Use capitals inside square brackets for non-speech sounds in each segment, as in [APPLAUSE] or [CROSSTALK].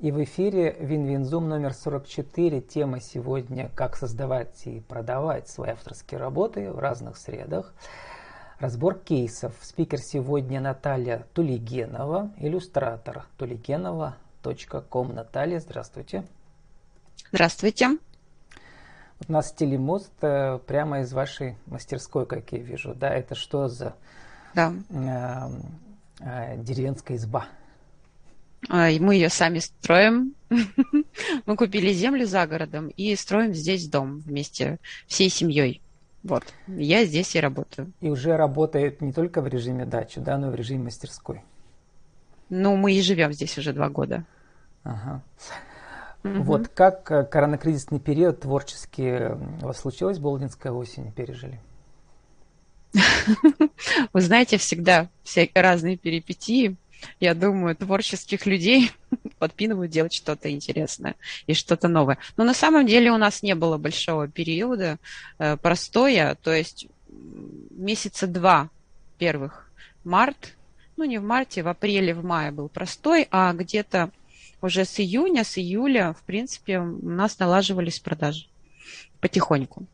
И в эфире WinWinZoom номер 44. Тема сегодня «Как создавать и продавать свои авторские работы в разных средах». Разбор кейсов. Спикер сегодня Наталья Тулигенова, иллюстратор tuligenova.com. Наталья, здравствуйте. Здравствуйте. Вот у нас телемост э, прямо из вашей мастерской, как я вижу. Да, это что за да. э, э, деревенская изба? А, мы ее сами строим. [LAUGHS] Мы купили землю за городом и строим здесь дом вместе всей семьей. Вот. Я здесь и работаю. И уже работает не только в режиме дачи, да, но и в режиме мастерской. Ну, мы и живем здесь уже два года. Ага. Угу. Вот как э, коронакризисный период творчески у вас случилось, Болдинская осень пережили? [LAUGHS] Вы знаете, всегда всякие разные перипетии я думаю, творческих людей [LAUGHS] подпинывают делать что-то интересное и что-то новое. Но на самом деле у нас не было большого периода э, простоя, то есть месяца два первых, март, ну не в марте, в апреле, в мае был простой, а где-то уже с июня, с июля, в принципе, у нас налаживались продажи потихоньку.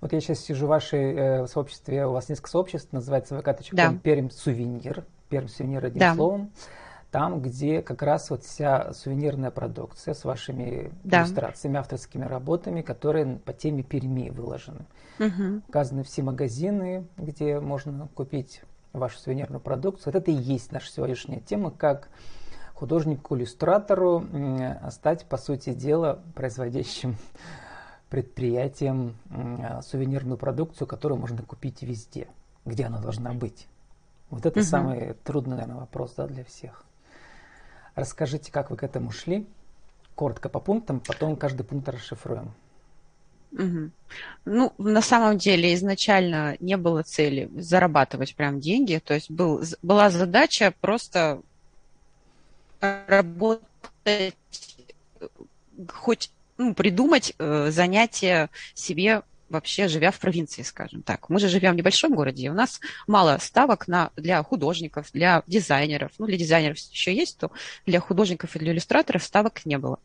Вот я сейчас сижу в вашей э, сообществе, у вас несколько сообществ, называется vk.com да. Пермь Сувенир. Пермь сувенир одним да. словом. Там, где как раз вот вся сувенирная продукция с вашими да. иллюстрациями, авторскими работами, которые по теме Перми выложены. Угу. Указаны все магазины, где можно купить вашу сувенирную продукцию. Вот это и есть наша сегодняшняя тема, как художнику-иллюстратору стать, по сути дела, производящим [LAUGHS] предприятием сувенирную продукцию, которую можно купить везде, где она должна быть. Вот это угу. самый трудный, наверное, вопрос да, для всех. Расскажите, как вы к этому шли, коротко по пунктам, потом каждый пункт расшифруем. Угу. Ну, на самом деле изначально не было цели зарабатывать прям деньги, то есть был, была задача просто работать, хоть ну, придумать э, занятие себе вообще живя в провинции, скажем так. Мы же живем в небольшом городе, и у нас мало ставок на, для художников, для дизайнеров. Ну, для дизайнеров еще есть, то для художников и для иллюстраторов ставок не было.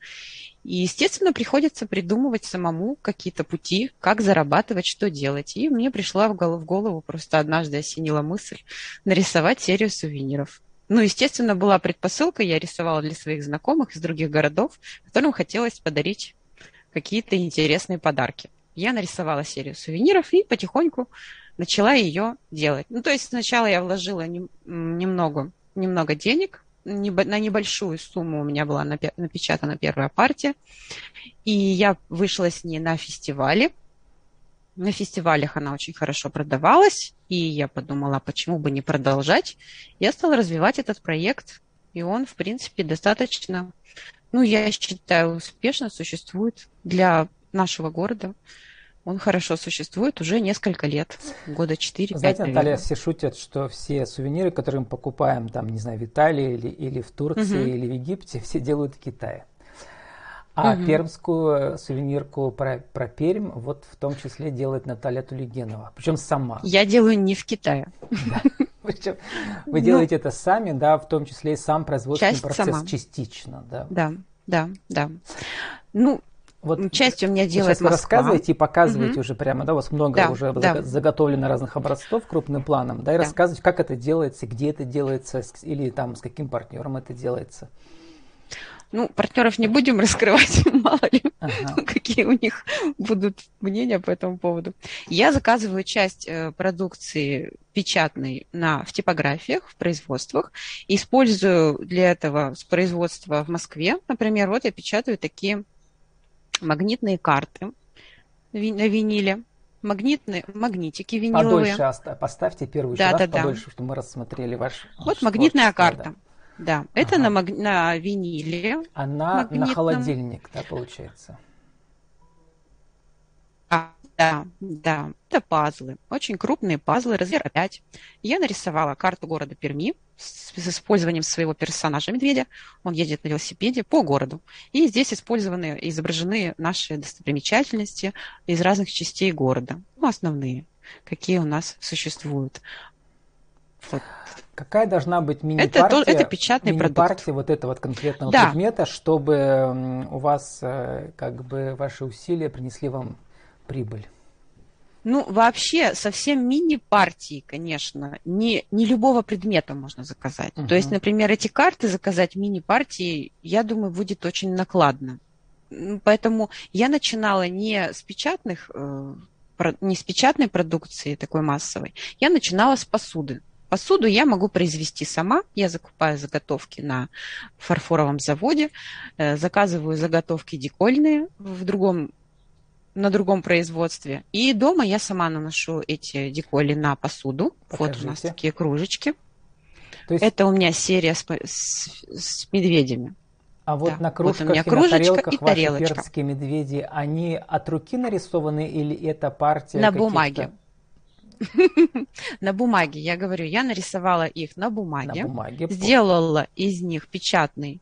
И, естественно, приходится придумывать самому какие-то пути, как зарабатывать, что делать. И мне пришла в голову, в голову просто однажды осенила мысль нарисовать серию сувениров. Ну, естественно, была предпосылка, я рисовала для своих знакомых из других городов, которым хотелось подарить какие-то интересные подарки я нарисовала серию сувениров и потихоньку начала ее делать. Ну, то есть сначала я вложила не, немного, немного денег, не, на небольшую сумму у меня была напечатана первая партия, и я вышла с ней на фестивале. На фестивалях она очень хорошо продавалась, и я подумала, почему бы не продолжать. Я стала развивать этот проект, и он, в принципе, достаточно, ну, я считаю, успешно существует для нашего города. Он хорошо существует уже несколько лет, года 4-5, Знаете, Наталья, все шутят, что все сувениры, которые мы покупаем, там, не знаю, в Италии или, или в Турции, угу. или в Египте, все делают в Китае. А угу. пермскую сувенирку про, про Пермь вот в том числе делает Наталья Тулигенова, причем сама. Я делаю не в Китае. [LAUGHS] Причем вы ну, делаете это сами, да, в том числе и сам производственный процесс частично, да. Да, да, да. Ну, вот часть у меня делает Сейчас вы рассказываете и показываете угу. уже прямо, да, у вас много да, уже да. заготовлено разных образцов крупным планом, да, и да. рассказывать, как это делается, где это делается, или там с каким партнером это делается. Ну, партнеров не будем [LAUGHS] раскрывать, [LAUGHS] мало ли, ага. какие у них будут мнения по этому поводу. Я заказываю часть э, продукции печатной на, в типографиях, в производствах. Использую для этого с производства в Москве, например, вот я печатаю такие магнитные карты на виниле, магнитные, магнитики виниловые. Подольше поставьте первую да, раз да, подольше, да. чтобы мы рассмотрели ваш Вот магнитная карта. Да, да. это ага. на, маг... на виниле. Она магнитном. на холодильник, да, получается? Да, да, это пазлы, очень крупные пазлы, размер 5. Я нарисовала карту города Перми с, с использованием своего персонажа медведя. Он едет на велосипеде по городу. И здесь использованы, изображены наши достопримечательности из разных частей города. Ну, основные, какие у нас существуют. Вот. Какая должна быть мини-партия, это, это печатный мини-партия вот этого вот конкретного да. предмета, чтобы у вас э, как бы ваши усилия принесли вам прибыль? Ну, вообще, совсем мини-партии, конечно, не, не любого предмета можно заказать. Uh-huh. То есть, например, эти карты заказать мини-партии, я думаю, будет очень накладно. Поэтому я начинала не с печатных, э, не с печатной продукции такой массовой, я начинала с посуды. Посуду я могу произвести сама. Я закупаю заготовки на фарфоровом заводе, э, заказываю заготовки декольные в другом на другом производстве. И дома я сама наношу эти деколи на посуду. Покажите. Вот у нас такие кружечки. То есть... Это у меня серия с, с, с медведями. А вот да. на кружках вот и на тарелках и ваши тарелочка. перские медведи, они от руки нарисованы или это партия? На бумаге. [LAUGHS] На бумаге, я говорю, я нарисовала их на бумаге, на бумаге сделала из них печатный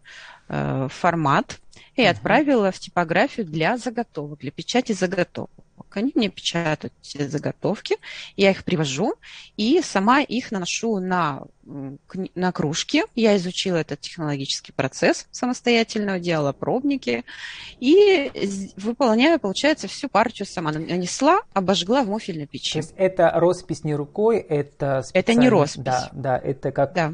формат и отправила в типографию для заготовок, для печати заготовок. Они мне печатают все заготовки, я их привожу и сама их наношу на на кружке. Я изучила этот технологический процесс самостоятельно, делала пробники и выполняю, получается, всю партию сама. Нанесла, обожгла в муфельной печи. То есть это роспись не рукой, это Это не роспись. Да, да, это как да.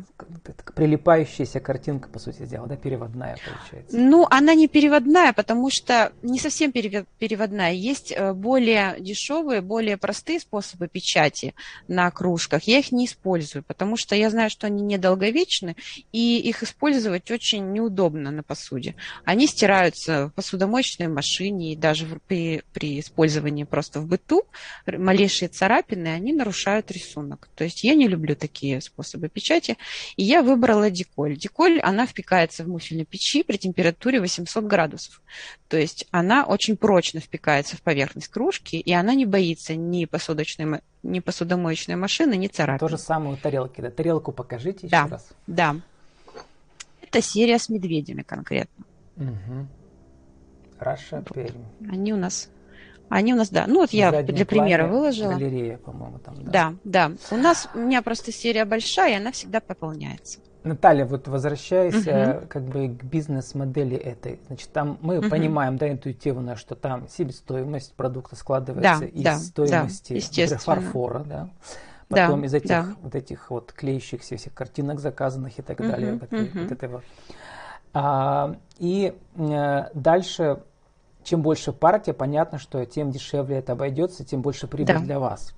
прилипающаяся картинка, по сути дела, да, переводная получается. Ну, она не переводная, потому что не совсем переводная. Есть э, более дешевые, более простые способы печати на кружках. Я их не использую, потому что я знаю, что они недолговечны, и их использовать очень неудобно на посуде. Они стираются в посудомоечной машине, и даже при, при использовании просто в быту малейшие царапины, они нарушают рисунок. То есть я не люблю такие способы печати, и я выбрала деколь. Деколь, она впекается в муфельной печи при температуре 800 градусов. То есть она очень прочно впекается в поверхность кружки, и она не боится ни посудочной ни посудомоечной машины, ни царапин. То же самое у тарелки. Да? Тарелку покажите да, еще раз. Да. Это серия с медведями конкретно. Угу. Раша, Пермь. Они у нас они у нас, да. Ну вот я для примера выложила. Галерея, по-моему, там, да. Да, да. У нас, у меня просто серия большая, и она всегда пополняется. Наталья, вот возвращаясь uh-huh. как бы к бизнес-модели этой, значит, там мы uh-huh. понимаем, да, интуитивно, что там себестоимость продукта складывается да, из да, стоимости да, фарфора, да, потом да, из этих да. вот этих вот клеящихся всех картинок заказанных и так uh-huh, далее, вот, uh-huh. вот этого. А, и а, дальше, чем больше партия, понятно, что тем дешевле это обойдется, тем больше прибыль да. для вас.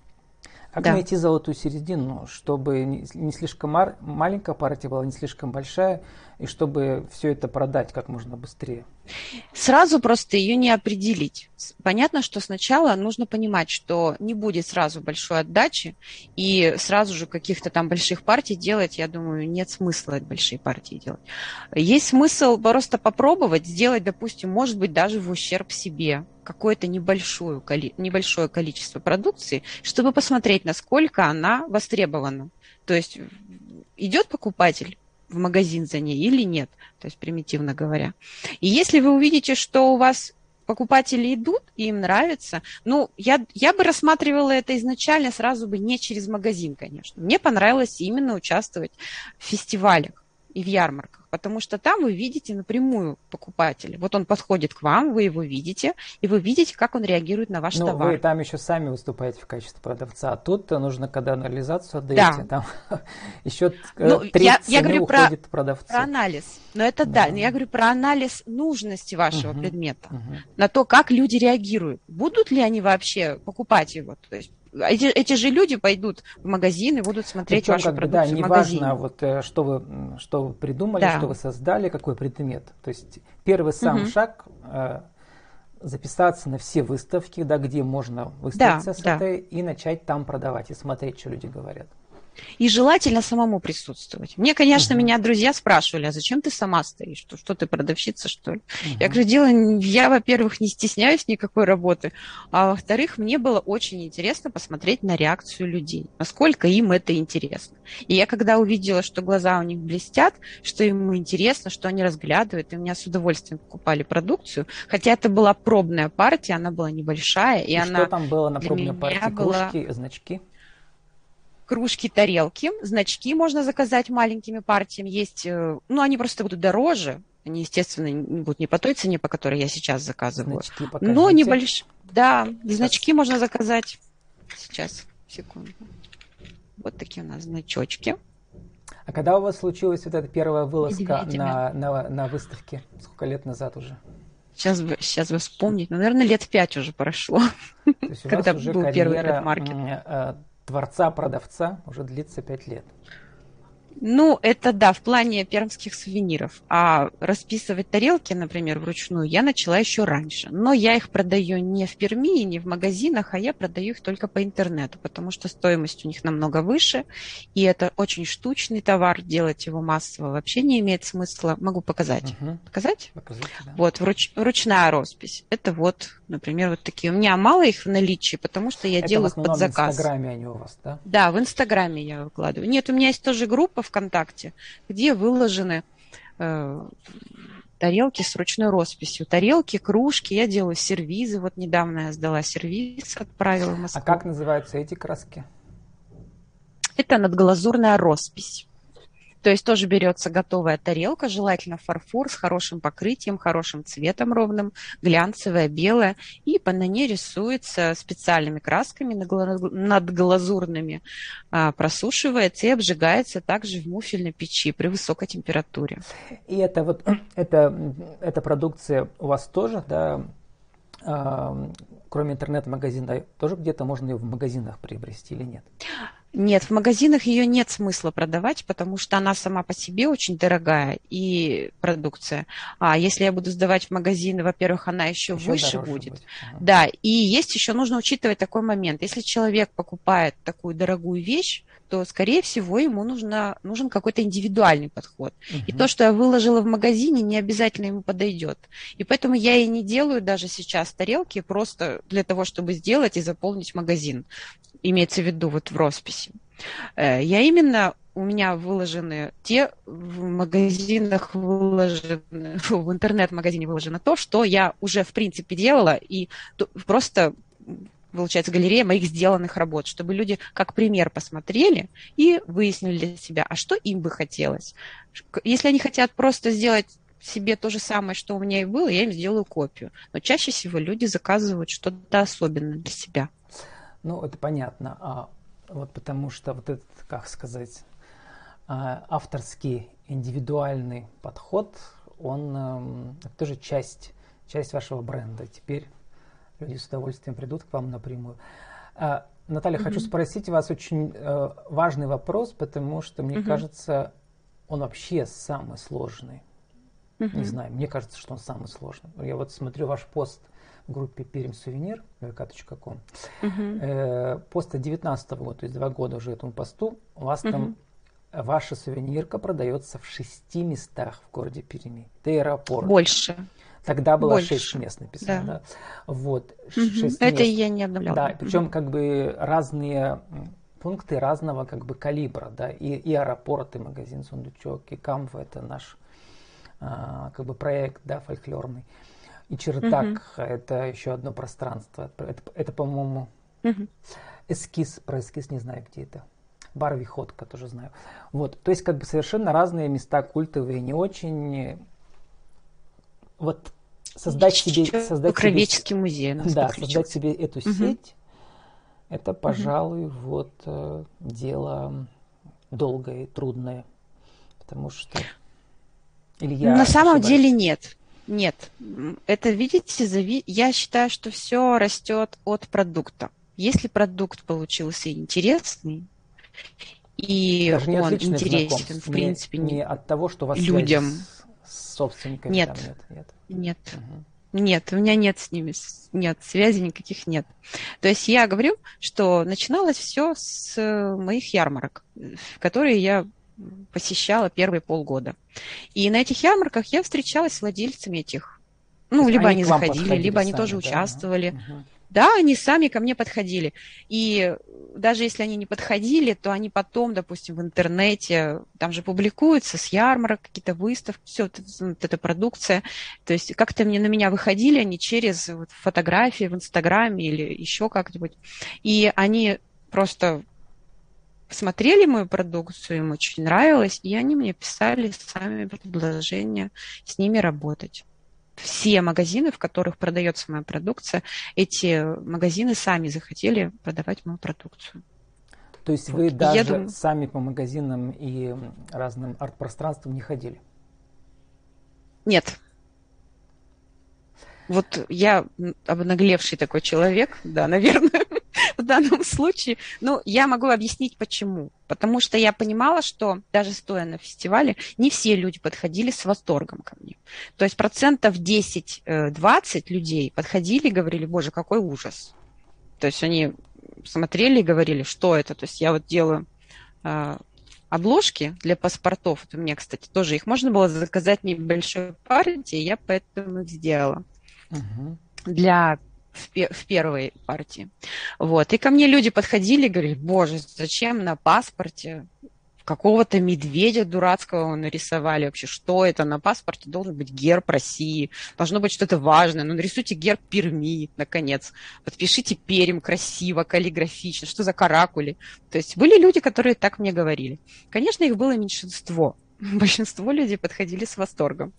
Как да. найти золотую середину, чтобы не, слишком маленькая партия была, не слишком большая, и чтобы все это продать как можно быстрее? Сразу просто ее не определить. Понятно, что сначала нужно понимать, что не будет сразу большой отдачи, и сразу же каких-то там больших партий делать, я думаю, нет смысла большие партии делать. Есть смысл просто попробовать сделать, допустим, может быть, даже в ущерб себе какое-то небольшое, небольшое количество продукции, чтобы посмотреть, насколько она востребована. То есть идет покупатель в магазин за ней или нет, то есть примитивно говоря. И если вы увидите, что у вас покупатели идут, и им нравится. Ну, я, я бы рассматривала это изначально сразу бы не через магазин, конечно. Мне понравилось именно участвовать в фестивалях и в ярмарках, потому что там вы видите напрямую покупателя. Вот он подходит к вам, вы его видите, и вы видите, как он реагирует на ваш ну, товар. Вы там еще сами выступаете в качестве продавца, а тут нужно, когда анализацию отдаете, да. там [LAUGHS] еще ну, я, я говорю про, продавцу. про анализ. Но это да. да, я говорю про анализ нужности вашего угу, предмета, угу. на то, как люди реагируют. Будут ли они вообще покупать его? То есть эти, эти же люди пойдут в магазин и будут смотреть Причем, вашу как бы, продукцию да, не важно, вот, э, что, вы, что вы придумали, да. что вы создали, какой предмет. То есть первый сам угу. шаг э, записаться на все выставки, да, где можно выставиться да, с да. этой, и начать там продавать, и смотреть, что люди говорят. И желательно самому присутствовать. Мне, конечно, угу. меня друзья спрашивали, а зачем ты сама стоишь? Что, что ты продавщица, что ли? Угу. Я говорю, дело, я, во-первых, не стесняюсь никакой работы, а во-вторых, мне было очень интересно посмотреть на реакцию людей, насколько им это интересно. И я когда увидела, что глаза у них блестят, что ему интересно, что они разглядывают, и у меня с удовольствием покупали продукцию, хотя это была пробная партия, она была небольшая, и, и она что там было на пробной партии? Была... Кружки, значки? Кружки, тарелки, значки можно заказать маленькими партиями. Есть, э, ну, они просто будут дороже, они, естественно, будут не по той цене, по которой я сейчас заказываю. Значки Но небольшие. Да, сейчас. значки можно заказать. Сейчас, секунду. Вот такие у нас значочки. А когда у вас случилась вот эта первая вылазка на, на, на выставке? Сколько лет назад уже? Сейчас бы, сейчас бы вспомнить. Ну, наверное, лет пять уже прошло. Когда был первый предмаркет. Творца-продавца уже длится пять лет. Ну, это да, в плане пермских сувениров. А расписывать тарелки, например, вручную, я начала еще раньше. Но я их продаю не в Перми, не в магазинах, а я продаю их только по интернету, потому что стоимость у них намного выше, и это очень штучный товар, делать его массово вообще не имеет смысла. Могу показать. Угу. Показать? Покажите, да. Вот, вруч, ручная роспись. Это вот, например, вот такие. У меня мало их в наличии, потому что я это делаю их под заказ. в Инстаграме они у вас, да? Да, в Инстаграме я выкладываю. Нет, у меня есть тоже группа ВКонтакте, где выложены э, тарелки с ручной росписью. Тарелки, кружки, я делаю сервизы. Вот недавно я сдала сервиз, отправила в Москву. А как называются эти краски? Это надглазурная роспись. То есть тоже берется готовая тарелка, желательно фарфор с хорошим покрытием, хорошим цветом ровным, глянцевая, белая, и на ней рисуется специальными красками надглазурными, а, просушивается и обжигается также в муфельной печи при высокой температуре. И это вот [CLEARS THROAT] это, эта продукция у вас тоже, да, а, кроме интернет-магазина, тоже где-то можно ее в магазинах приобрести или нет? Нет, в магазинах ее нет смысла продавать, потому что она сама по себе очень дорогая и продукция. А если я буду сдавать в магазины, во-первых, она еще, еще выше будет. будет. Ага. Да, и есть еще нужно учитывать такой момент. Если человек покупает такую дорогую вещь, то, скорее всего, ему нужно, нужен какой-то индивидуальный подход. Угу. И то, что я выложила в магазине, не обязательно ему подойдет. И поэтому я и не делаю даже сейчас тарелки просто для того, чтобы сделать и заполнить магазин имеется в виду вот в росписи. Э, я именно у меня выложены те в магазинах выложены, в интернет-магазине выложено то, что я уже в принципе делала, и просто получается, галерея моих сделанных работ, чтобы люди как пример посмотрели и выяснили для себя, а что им бы хотелось. Если они хотят просто сделать себе то же самое, что у меня и было, я им сделаю копию. Но чаще всего люди заказывают что-то особенное для себя. Ну, это понятно. А, вот потому что вот этот, как сказать, а, авторский индивидуальный подход, он а, тоже часть, часть вашего бренда. Теперь люди с удовольствием придут к вам напрямую. А, Наталья, mm-hmm. хочу спросить вас очень э, важный вопрос, потому что мне mm-hmm. кажется, он вообще самый сложный. Mm-hmm. Не знаю, мне кажется, что он самый сложный. Я вот смотрю ваш пост группе Перим Сувенир, vk.com. Э, поста 19 года, то есть два года уже этому посту, у вас uh-huh. там ваша сувенирка продается в шести местах в городе Перми. Это аэропорт. Больше. Тогда было Больше. шесть мест написано. Да. Да? Вот, угу. шесть Это я не обновляла. Да, причем угу. как бы разные пункты разного как бы калибра, да, и, и аэропорт, и магазин Сундучок, и Камва, это наш а, как бы проект, да, фольклорный. И чердак угу. это еще одно пространство. Это, это по-моему, угу. эскиз. Про эскиз не знаю, где это. Бар Виходка тоже знаю. Вот, то есть как бы совершенно разные места культовые, не очень. Вот создать себе, создать Кровеческий себе, музей. Да, создать себе эту угу. сеть. Это, пожалуй, угу. вот э, дело долгое и трудное, потому что или я На самом деле нет. Нет, это, видите, зави... я считаю, что все растет от продукта. Если продукт получился интересный, и Даже он интересен, в принципе, не, не от того, что вас людям. с собственниками нет, там нет. Нет. Нет. Угу. Нет, у меня нет с ними, нет, связи никаких нет. То есть я говорю, что начиналось все с моих ярмарок, которые я посещала первые полгода. И на этих ярмарках я встречалась с владельцами этих. Ну, либо они, они заходили, либо они сами, тоже да? участвовали. Угу. Да, они сами ко мне подходили. И даже если они не подходили, то они потом, допустим, в интернете, там же публикуются с ярмарок, какие-то выставки, все вот, вот эта продукция. То есть как-то мне на меня выходили они через вот, фотографии в Инстаграме или еще как-нибудь. И они просто посмотрели мою продукцию, им очень нравилось, и они мне писали сами предложения с ними работать. Все магазины, в которых продается моя продукция, эти магазины сами захотели продавать мою продукцию. То есть вот. вы даже думаю... сами по магазинам и разным арт-пространствам не ходили? Нет. Вот я обнаглевший такой человек, да, наверное в данном случае. Ну, я могу объяснить, почему. Потому что я понимала, что даже стоя на фестивале, не все люди подходили с восторгом ко мне. То есть процентов 10-20 э, людей подходили и говорили, боже, какой ужас. То есть они смотрели и говорили, что это. То есть я вот делаю э, обложки для паспортов. Вот у меня, кстати, тоже их можно было заказать небольшой партии, я поэтому их сделала. Угу. Для в, первой партии. Вот. И ко мне люди подходили и говорили, боже, зачем на паспорте какого-то медведя дурацкого нарисовали вообще. Что это? На паспорте должен быть герб России, должно быть что-то важное. Ну, нарисуйте герб Перми, наконец. Подпишите Перим красиво, каллиграфично. Что за каракули? То есть были люди, которые так мне говорили. Конечно, их было меньшинство. [LAUGHS] Большинство людей подходили с восторгом.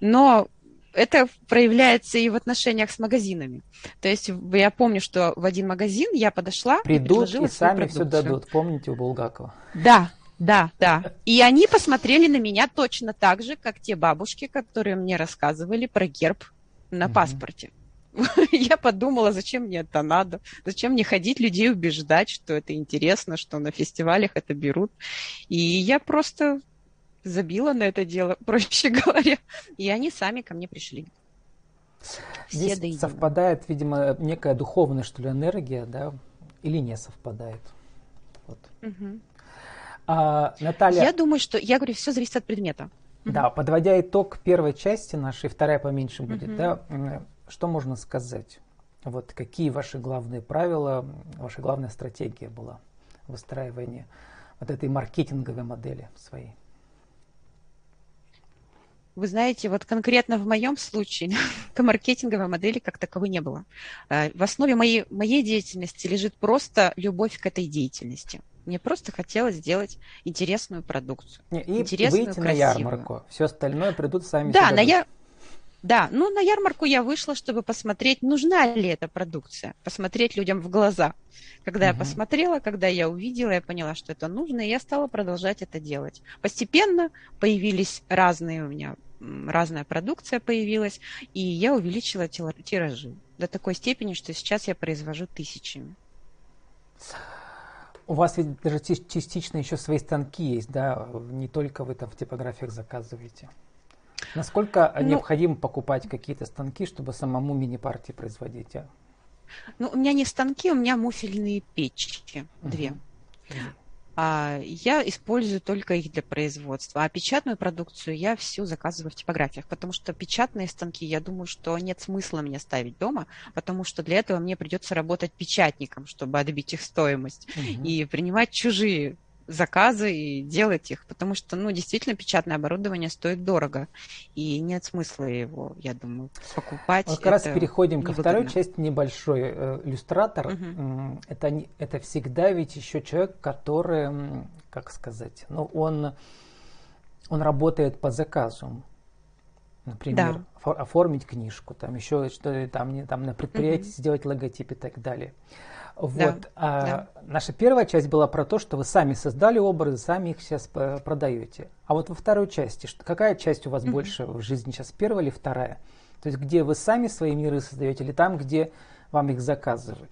Но это проявляется и в отношениях с магазинами. То есть я помню, что в один магазин я подошла Придут и и сами продукцию. все дадут. Помните у Булгакова? Да, да, да. И они посмотрели на меня точно так же, как те бабушки, которые мне рассказывали про герб на угу. паспорте. [LAUGHS] Я подумала, зачем мне это надо, зачем мне ходить людей убеждать, что это интересно, что на фестивалях это берут. И я просто забила на это дело, [LAUGHS] проще говоря, и они сами ко мне пришли. Все Здесь совпадает, видимо, некая духовная, что ли, энергия, да, или не совпадает. Вот. Угу. А, Наталья... Я думаю, что, я говорю, все зависит от предмета. Да, угу. подводя итог первой части нашей, вторая поменьше будет, угу. да, что можно сказать? Вот какие ваши главные правила, ваша главная стратегия была выстраивания вот этой маркетинговой модели своей? Вы знаете, вот конкретно в моем случае [LAUGHS] маркетинговой модели как таковой не было. Э, в основе моей, моей деятельности лежит просто любовь к этой деятельности. Мне просто хотелось сделать интересную продукцию. И интересную, выйти красивую. на ярмарку. Все остальное придут сами Да, на я... Да, ну на ярмарку я вышла, чтобы посмотреть, нужна ли эта продукция, посмотреть людям в глаза. Когда угу. я посмотрела, когда я увидела, я поняла, что это нужно, и я стала продолжать это делать. Постепенно появились разные у меня разная продукция появилась, и я увеличила тиражи до такой степени, что сейчас я произвожу тысячами. У вас ведь даже частично еще свои станки есть, да? Не только вы там в типографиях заказываете. Насколько ну, необходимо покупать какие-то станки, чтобы самому мини-партии производить? А? Ну, у меня не станки, у меня муфельные печки, две. А, я использую только их для производства. А печатную продукцию я всю заказываю в типографиях, потому что печатные станки, я думаю, что нет смысла мне ставить дома, потому что для этого мне придется работать печатником, чтобы отбить их стоимость, угу. и принимать чужие заказы и делать их, потому что, ну, действительно, печатное оборудование стоит дорого, и нет смысла его, я думаю, покупать. Как раз переходим ко второй части небольшой. Э, иллюстратор угу. это, это всегда ведь еще человек, который, как сказать, ну, он, он работает по заказу. Например, да. оформить книжку, там еще что-то там, там на предприятии угу. сделать логотип и так далее. Вот. Да, а, да. Наша первая часть была про то, что вы сами создали образы, сами их сейчас продаете. А вот во второй части, что, какая часть у вас mm-hmm. больше в жизни сейчас, первая или вторая? То есть где вы сами свои миры создаете, или там, где вам их заказывают?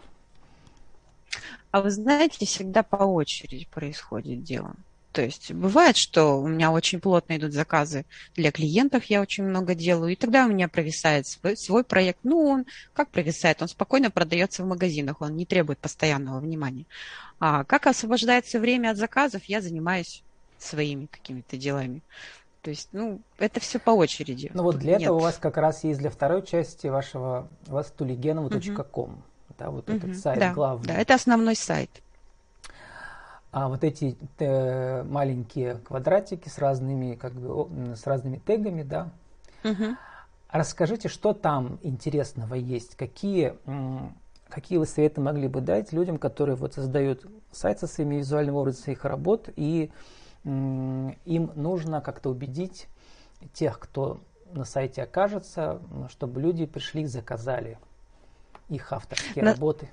А вы знаете, всегда по очереди происходит дело. То есть бывает, что у меня очень плотно идут заказы для клиентов, я очень много делаю, и тогда у меня провисает свой, свой проект. Ну, он как провисает? Он спокойно продается в магазинах, он не требует постоянного внимания. А как освобождается время от заказов, я занимаюсь своими какими-то делами. То есть, ну, это все по очереди. Ну вот для Нет. этого у вас как раз есть для второй части вашего, у вас tuligenova.com, угу. да, вот угу. этот сайт да, главный. Да, это основной сайт а вот эти э, маленькие квадратики с разными, как бы, с разными тегами, да. Угу. Расскажите, что там интересного есть, какие, какие вы советы могли бы дать людям, которые вот создают сайт со своими визуальными образами своих работ, и им нужно как-то убедить тех, кто на сайте окажется, чтобы люди пришли и заказали их авторские на, работы.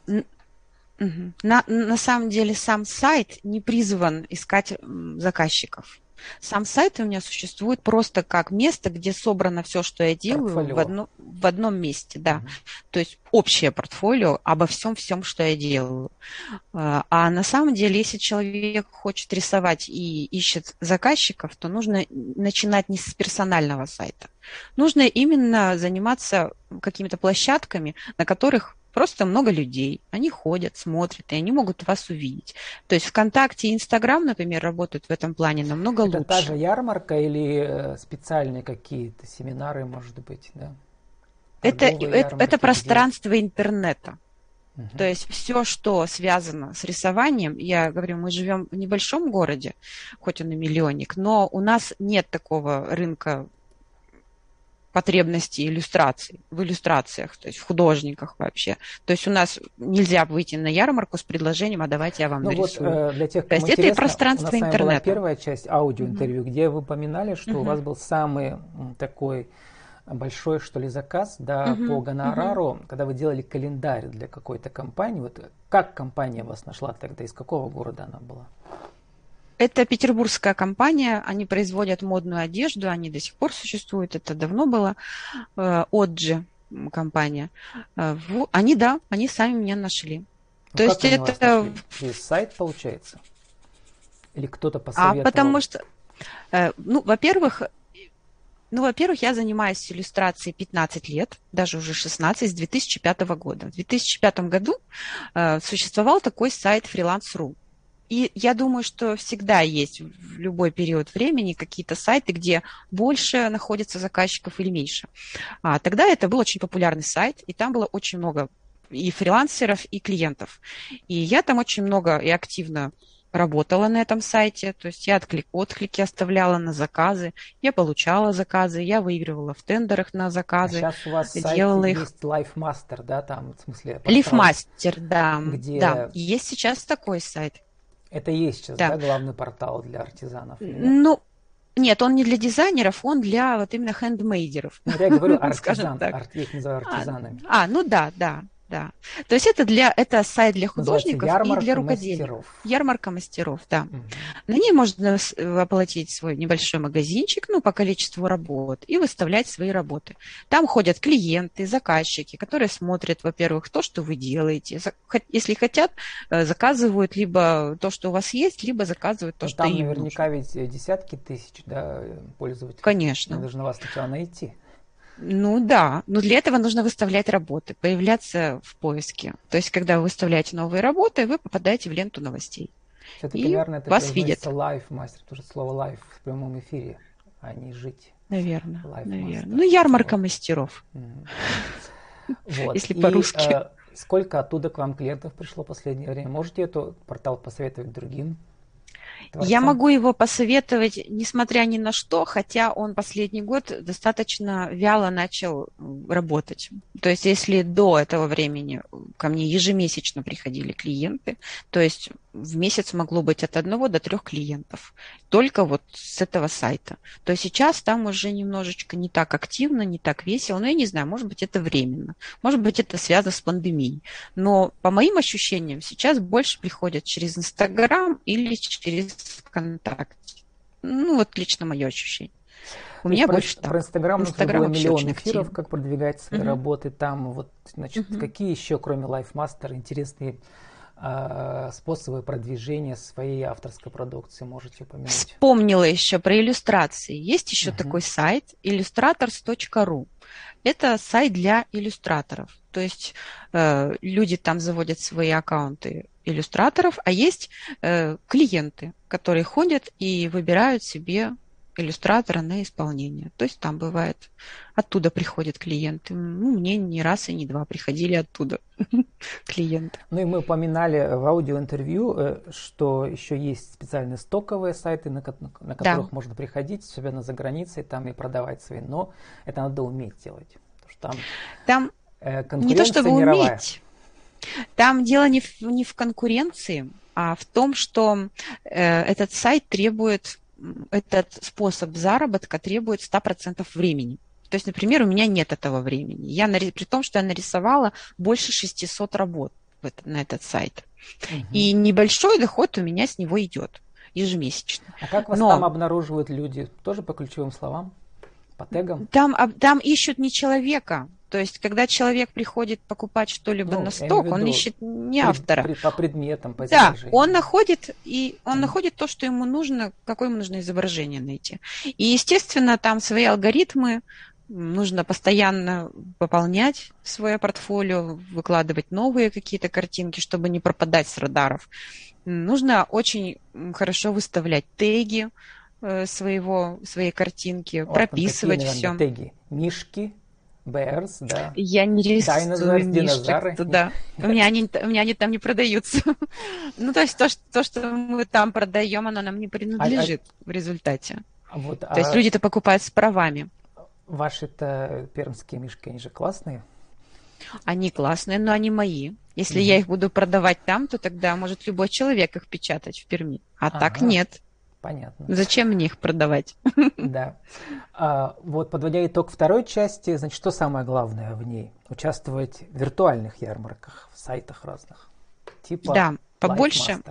На, на самом деле сам сайт не призван искать заказчиков. Сам сайт у меня существует просто как место, где собрано все, что я делаю в, одно, в одном месте, да. Mm-hmm. То есть общее портфолио обо всем всем, что я делаю. А, а на самом деле, если человек хочет рисовать и ищет заказчиков, то нужно начинать не с персонального сайта. Нужно именно заниматься какими-то площадками, на которых Просто много людей, они ходят, смотрят, и они могут вас увидеть. То есть ВКонтакте и Инстаграм, например, работают в этом плане намного Это лучше. Это та же ярмарка или э, специальные какие-то семинары, может быть, да? Это, это, это пространство где? интернета. Угу. То есть все, что связано с рисованием, я говорю, мы живем в небольшом городе, хоть он и миллионник, но у нас нет такого рынка потребности иллюстраций, в иллюстрациях, то есть в художниках вообще. То есть у нас нельзя выйти на ярмарку с предложением, а давайте я вам ну нарисую. Вот, э, для тех, то есть это пространство у нас интернета. Была первая часть аудиоинтервью, mm-hmm. где вы упоминали, что mm-hmm. у вас был самый такой большой, что ли, заказ да, uh-huh, по гонорару, uh-huh. когда вы делали календарь для какой-то компании. Вот как компания вас нашла тогда? Из какого города она была? Это петербургская компания, они производят модную одежду, они до сих пор существуют, это давно было. Оджи э, компания. Э, они, да, они сами меня нашли. Ну, То есть это... Через сайт, получается? Или кто-то посоветовал? А потому что, э, ну, во-первых, ну, во-первых, я занимаюсь иллюстрацией 15 лет, даже уже 16, с 2005 года. В 2005 году э, существовал такой сайт freelance.ru. И я думаю, что всегда есть в любой период времени какие-то сайты, где больше находится заказчиков или меньше. А, тогда это был очень популярный сайт, и там было очень много и фрилансеров, и клиентов. И я там очень много и активно работала на этом сайте, то есть я отклик, отклики оставляла на заказы, я получала заказы, я выигрывала в тендерах на заказы. А сейчас у вас делала сайт их... есть LifeMaster, да, там, в смысле? LifeMaster, да, где... да, есть сейчас такой сайт. Это и есть сейчас, да, да главный портал для артизанов? Ну, нет, он не для дизайнеров, он для вот именно хендмейдеров. Ну, я говорю [LAUGHS] артизан, арт, я их называю а, артизанами. А, а, ну да, да да. То есть это для это сайт для художников и для рукодельников. Ярмарка мастеров, да. Угу. На ней можно оплатить свой небольшой магазинчик, ну, по количеству работ, и выставлять свои работы. Там ходят клиенты, заказчики, которые смотрят, во-первых, то, что вы делаете. Если хотят, э, заказывают либо то, что у вас есть, либо заказывают то, Но ну, что им нужно. Там наверняка ведь десятки тысяч да, пользователей. Конечно. Должны вас сначала найти. Ну да, но для этого нужно выставлять работы, появляться в поиске. То есть, когда вы выставляете новые работы, вы попадаете в ленту новостей. Все-таки, и наверное, это вас видят. лайф мастер, потому что слово лайф в прямом эфире, а не жить. Наверное, life наверное. Master. Ну, ярмарка вот. мастеров. [LAUGHS] Вот. Если по-русски. Э, сколько оттуда к вам клиентов пришло в последнее время? Можете этот портал посоветовать другим? Я могу его посоветовать, несмотря ни на что, хотя он последний год достаточно вяло начал работать. То есть, если до этого времени ко мне ежемесячно приходили клиенты, то есть в месяц могло быть от одного до трех клиентов. Только вот с этого сайта. То сейчас там уже немножечко не так активно, не так весело. Но я не знаю, может быть, это временно. Может быть, это связано с пандемией. Но по моим ощущениям, сейчас больше приходят через Инстаграм или через ВКонтакте. Ну, вот лично мое ощущение. У меня про, больше так. Про Инстаграм нужно было миллион эфиров, активно. как продвигать свои uh-huh. работы. Там вот, значит, uh-huh. какие еще, кроме LifeMaster, интересные а, способы продвижения своей авторской продукции можете упомянуть? Вспомнила еще про иллюстрации. Есть еще uh-huh. такой сайт illustrators.ru. Это сайт для иллюстраторов. То есть э, люди там заводят свои аккаунты иллюстраторов, а есть э, клиенты, которые ходят и выбирают себе иллюстратора на исполнение. То есть там бывает, оттуда приходят клиенты. Ну, мне не раз и не два приходили оттуда [LAUGHS] клиенты. Ну и мы упоминали в аудиоинтервью, э, что еще есть специальные стоковые сайты, на, на которых да. можно приходить, особенно за границей, там и продавать свои. Но это надо уметь делать. Потому что там, там э, не то чтобы мировая. уметь. Там дело не в, не в конкуренции, а в том, что э, этот сайт требует, этот способ заработка требует 100% времени. То есть, например, у меня нет этого времени. Я, при том, что я нарисовала больше 600 работ на этот сайт. Угу. И небольшой доход у меня с него идет ежемесячно. А как вас Но... там обнаруживают люди? Тоже по ключевым словам? По тегам? Там, там ищут не человека. То есть, когда человек приходит покупать что-либо ну, на сток, виду, он ищет не автора. При, по предметам, по Да, он находит, и он mm. находит то, что ему нужно, какое ему нужно изображение найти. И, естественно, там свои алгоритмы, нужно постоянно пополнять свое портфолио, выкладывать новые какие-то картинки, чтобы не пропадать с радаров. Нужно очень хорошо выставлять теги э, своего, своей картинки, вот прописывать все. Теги. Мишки, Bears, да. Я не рисую мишек туда. У меня, они, у меня они там не продаются. [LAUGHS] ну, то есть то, что, то, что мы там продаем, оно нам не принадлежит а, в результате. Вот, то а... есть люди-то покупают с правами. Ваши-то пермские мишки, они же классные. Они классные, но они мои. Если mm я их буду продавать там, то тогда может любой человек их печатать в Перми. А ага. так нет. Понятно. Зачем мне их продавать? [LAUGHS] Да. А, вот, подводя итог второй части, значит, что самое главное в ней? Участвовать в виртуальных ярмарках, в сайтах разных. Типа да, побольше.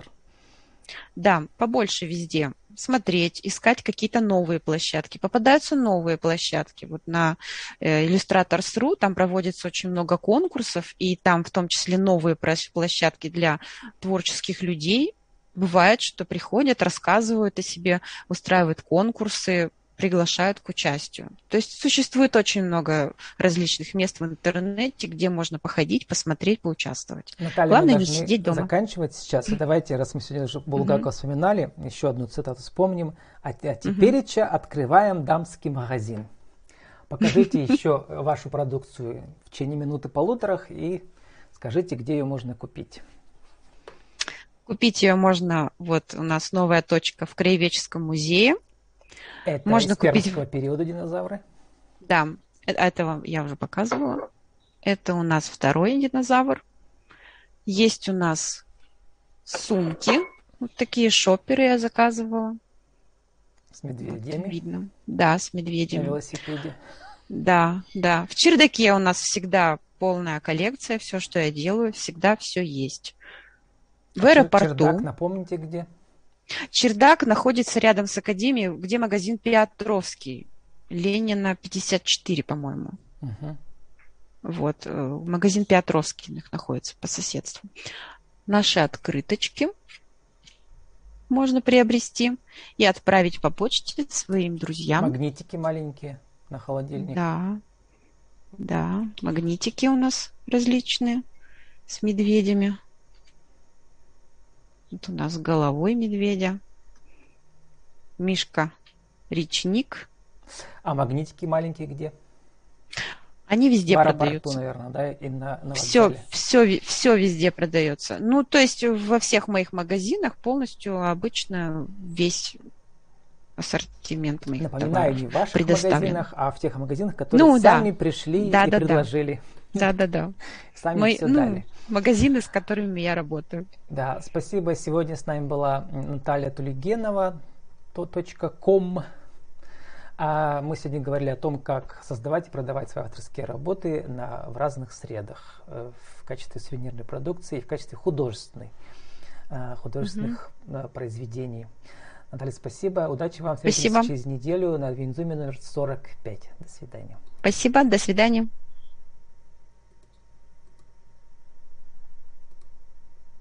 Да, побольше везде смотреть, искать какие-то новые площадки. Попадаются новые площадки. Вот на э, Illustrators.ru там проводится очень много конкурсов, и там в том числе новые площадки для творческих людей. Бывает, что приходят, рассказывают о себе, устраивают конкурсы, приглашают к участию. То есть существует очень много различных мест в интернете, где можно походить, посмотреть, поучаствовать. Наталья, Главное не сидеть дома. заканчивать сейчас. И давайте, раз мы сегодня уже [LAUGHS] Булгакова вспоминали, еще одну цитату вспомним. А, а теперь открываем дамский магазин. Покажите [LAUGHS] еще вашу продукцию в течение минуты полуторах и скажите, где ее можно купить. Купить ее можно, вот у нас новая точка в Краеведческом музее – это Можно из купить... периода динозавры? Да, э, этого я уже показывала. Это у нас второй динозавр. Есть у нас сумки. Вот такие шоперы я заказывала. С медведями? Вот видно. Да, с медведями. На велосипеде. Да, да. В чердаке у нас всегда полная коллекция. Все, что я делаю, всегда все есть. В а аэропорту. Чердак, напомните, где? Чердак находится рядом с академией, где магазин Петровский. Ленина 54, по-моему. Угу. Вот, э, магазин Петровский находится по соседству. Наши открыточки можно приобрести и отправить по почте своим друзьям. Магнитики маленькие на холодильник. Да, да, магнитики у нас различные с медведями. Вот у нас головой медведя. Мишка речник. А магнитики маленькие где? Они везде в продаются. наверное, да, и на, на все, все, все везде продается. Ну, то есть во всех моих магазинах полностью обычно весь ассортимент моих Напоминаю, не в ваших магазинах, а в тех магазинах, которые ну, сами да. пришли да, и да, предложили. Да, да, да. Сами [LAUGHS] Мой, все ну, дали магазины, с которыми я работаю. Да, спасибо. Сегодня с нами была Наталья Тулигенова, .com. А мы сегодня говорили о том, как создавать и продавать свои авторские работы на, в разных средах, э, в качестве сувенирной продукции и в качестве художественной, э, художественных mm-hmm. произведений. Наталья, спасибо. Удачи вам. Встретимся через неделю на Винзуме номер 45. До свидания. Спасибо. До свидания.